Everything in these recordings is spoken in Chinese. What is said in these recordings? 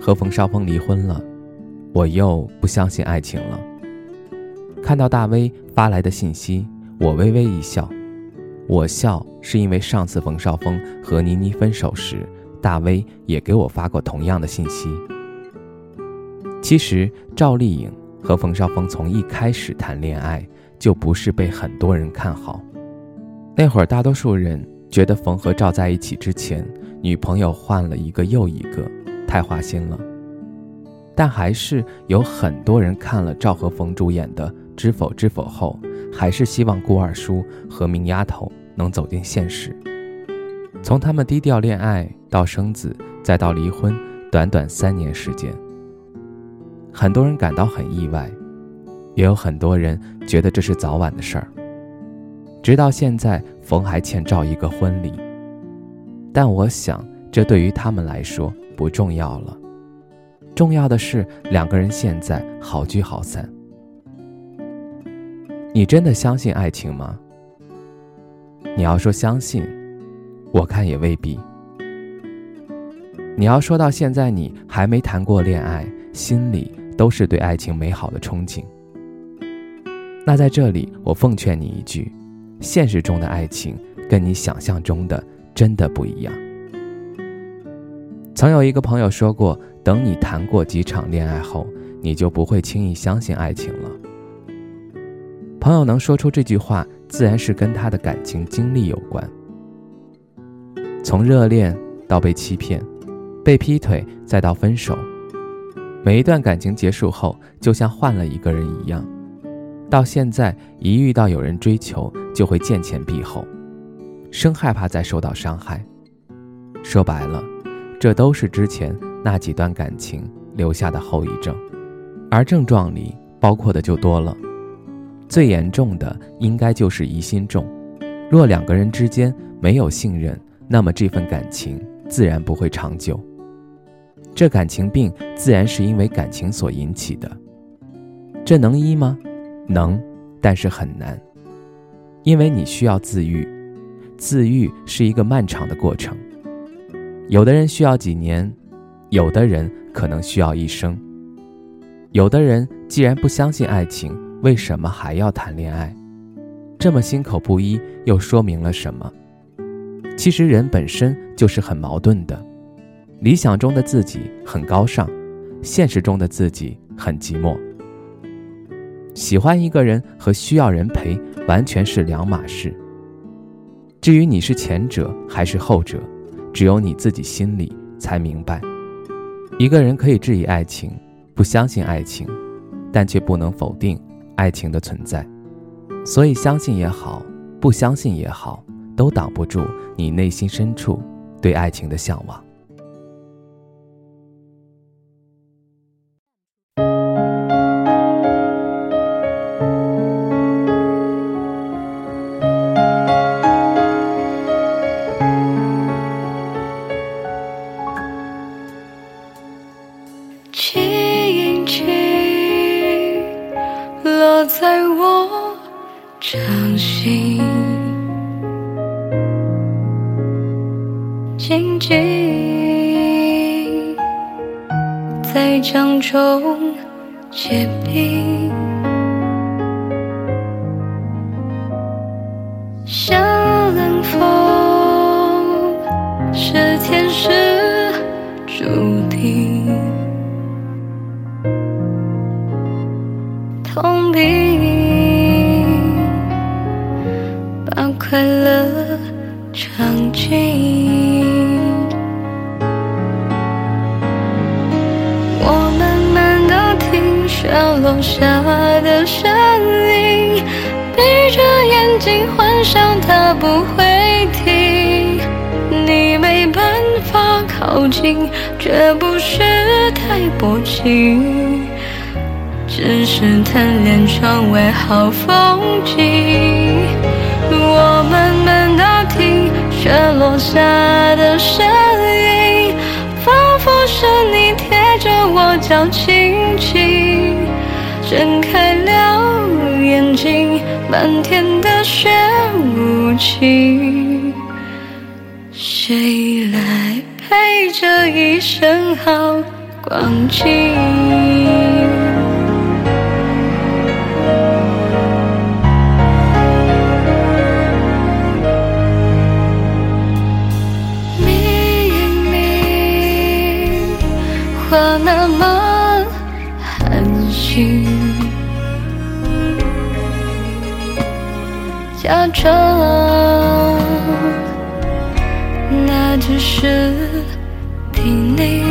和冯绍峰离婚了，我又不相信爱情了。看到大 V 发来的信息，我微微一笑。我笑是因为上次冯绍峰和倪妮分手时，大 V 也给我发过同样的信息。其实赵丽颖和冯绍峰从一开始谈恋爱就不是被很多人看好，那会儿大多数人觉得冯和赵在一起之前，女朋友换了一个又一个。太花心了，但还是有很多人看了赵和冯主演的《知否知否》后，还是希望顾二叔和明丫头能走进现实。从他们低调恋爱到生子，再到离婚，短短三年时间，很多人感到很意外，也有很多人觉得这是早晚的事儿。直到现在，冯还欠赵一个婚礼，但我想，这对于他们来说。不重要了，重要的是两个人现在好聚好散。你真的相信爱情吗？你要说相信，我看也未必。你要说到现在你还没谈过恋爱，心里都是对爱情美好的憧憬。那在这里，我奉劝你一句：现实中的爱情跟你想象中的真的不一样。曾有一个朋友说过：“等你谈过几场恋爱后，你就不会轻易相信爱情了。”朋友能说出这句话，自然是跟他的感情经历有关。从热恋到被欺骗、被劈腿，再到分手，每一段感情结束后，就像换了一个人一样。到现在，一遇到有人追求，就会见前避后，生害怕再受到伤害。说白了。这都是之前那几段感情留下的后遗症，而症状里包括的就多了。最严重的应该就是疑心重。若两个人之间没有信任，那么这份感情自然不会长久。这感情病自然是因为感情所引起的。这能医吗？能，但是很难，因为你需要自愈。自愈是一个漫长的过程。有的人需要几年，有的人可能需要一生。有的人既然不相信爱情，为什么还要谈恋爱？这么心口不一，又说明了什么？其实人本身就是很矛盾的，理想中的自己很高尚，现实中的自己很寂寞。喜欢一个人和需要人陪，完全是两码事。至于你是前者还是后者？只有你自己心里才明白，一个人可以质疑爱情，不相信爱情，但却不能否定爱情的存在。所以，相信也好，不相信也好，都挡不住你内心深处对爱情的向往。在我掌心，静静在掌中结冰，痛并把快乐尝尽。我慢慢的听雪落下的声音，闭着眼睛幻想它不会停。你没办法靠近，却不是太薄情，只是贪恋窗外好风景。我慢慢地听雪落下的声音，仿佛是你贴着我脚轻轻睁开了眼睛，漫天的雪无情，谁来陪这一生好光景？假装那只是叮咛，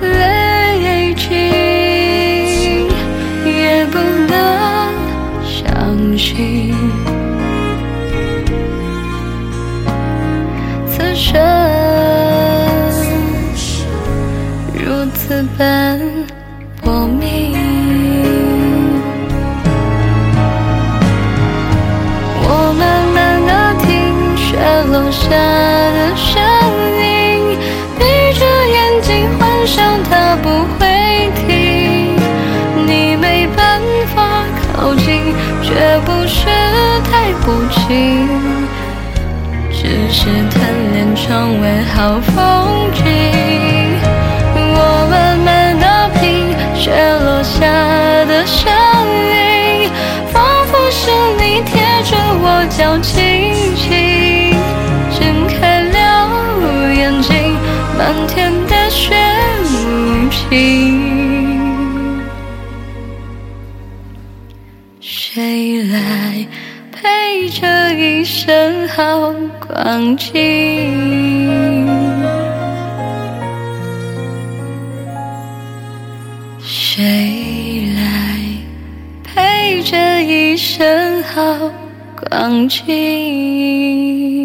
泪尽也不能相信。此生如此般好风景。我慢慢地品雪落下的声音，仿佛是你贴着我脚轻轻睁开了眼睛，漫天的雪无情。好光景？谁来陪这一生好光景？